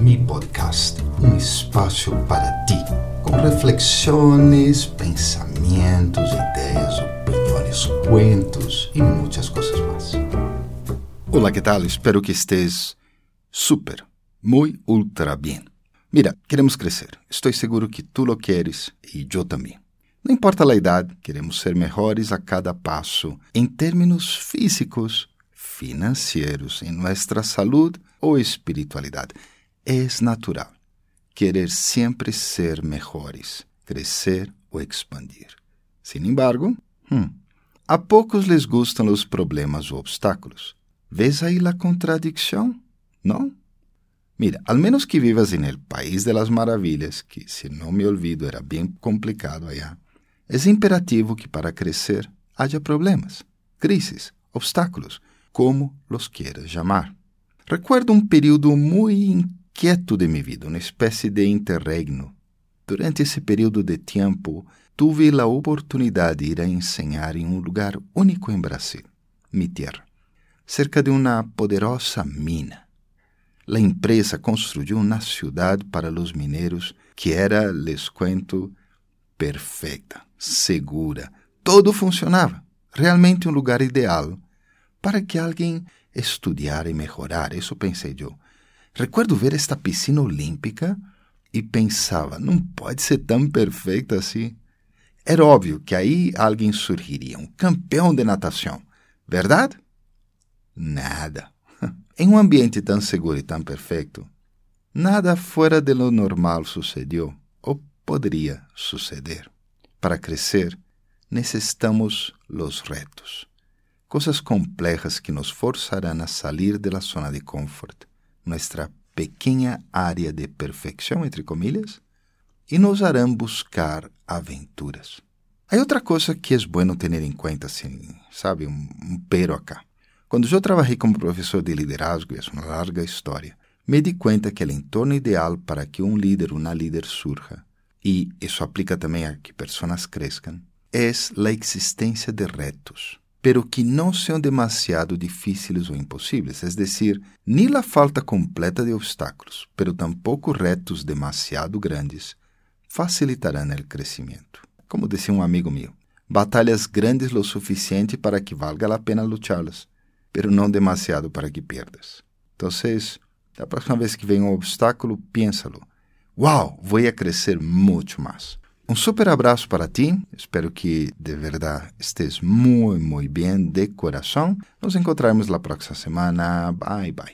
mi podcast, um espaço para ti, com reflexões, pensamentos, ideias, opiniões, cuentos e muitas coisas mais. Olá, que tal? Espero que estés super, muito ultra bem. Mira, queremos crescer. Estou seguro que tu lo queres e eu também. Não importa a idade, queremos ser melhores a cada passo em termos físicos, financeiros, em nossa saúde ou espiritualidade. É natural querer sempre ser melhores, crescer ou expandir. Sin embargo, hum, a poucos les gustam os problemas ou obstáculos. ¿Ves aí a contradição? Não? Mira, al menos que vivas en el país de las maravillas, que si no me olvido era bien complicado allá, es imperativo que para crecer haya problemas, crisis, obstáculos, como los quieras llamar. Recuerdo um período muito inquieto de minha vida, uma espécie de interregno. Durante esse período de tempo, tive a oportunidade de ir a ensinar em um lugar único em Brasil, terra, cerca de uma poderosa mina. A empresa construiu uma cidade para os mineiros que era, les cuento, perfeita, segura. Todo funcionava. Realmente um lugar ideal para que alguém estudar e melhorar. Isso pensei eu. Recuerdo ver esta piscina olímpica e pensava, não pode ser tão perfeita assim. Era óbvio que aí alguém surgiria, um campeão de natação. Verdade? Nada. Em um ambiente tão seguro e tão perfeito, nada fora de lo normal sucedeu ou poderia suceder. Para crescer, necessitamos los retos coisas complejas que nos forzarão a sair de la zona de confort, nossa pequena área de perfeição, entre comillas, e nos harão buscar aventuras. Há outra coisa que é bueno ter em conta, assim, sabe, um, um pero acá. Quando eu trabalhei como professor de liderazgo, e é uma larga história, me di conta que o entorno ideal para que um líder, uma líder surja, e isso aplica também a que pessoas cresçam, é a existência de retos pero que não sejam demasiado difíceis ou impossíveis, es decir, ni a falta completa de obstáculos, pero tampoco retos demasiado grandes facilitarão o crescimento. Como dizia um amigo meu, batalhas grandes lo suficiente para que valga a pena luchá-las, pero não demasiado para que perdas. Então, da próxima vez que vem um obstáculo, piénsalo. Uau, vou a crescer muito mais. Um super abraço para ti. Espero que de verdade estés muito, muito bem de coração. Nos encontraremos la próxima semana. Bye, bye.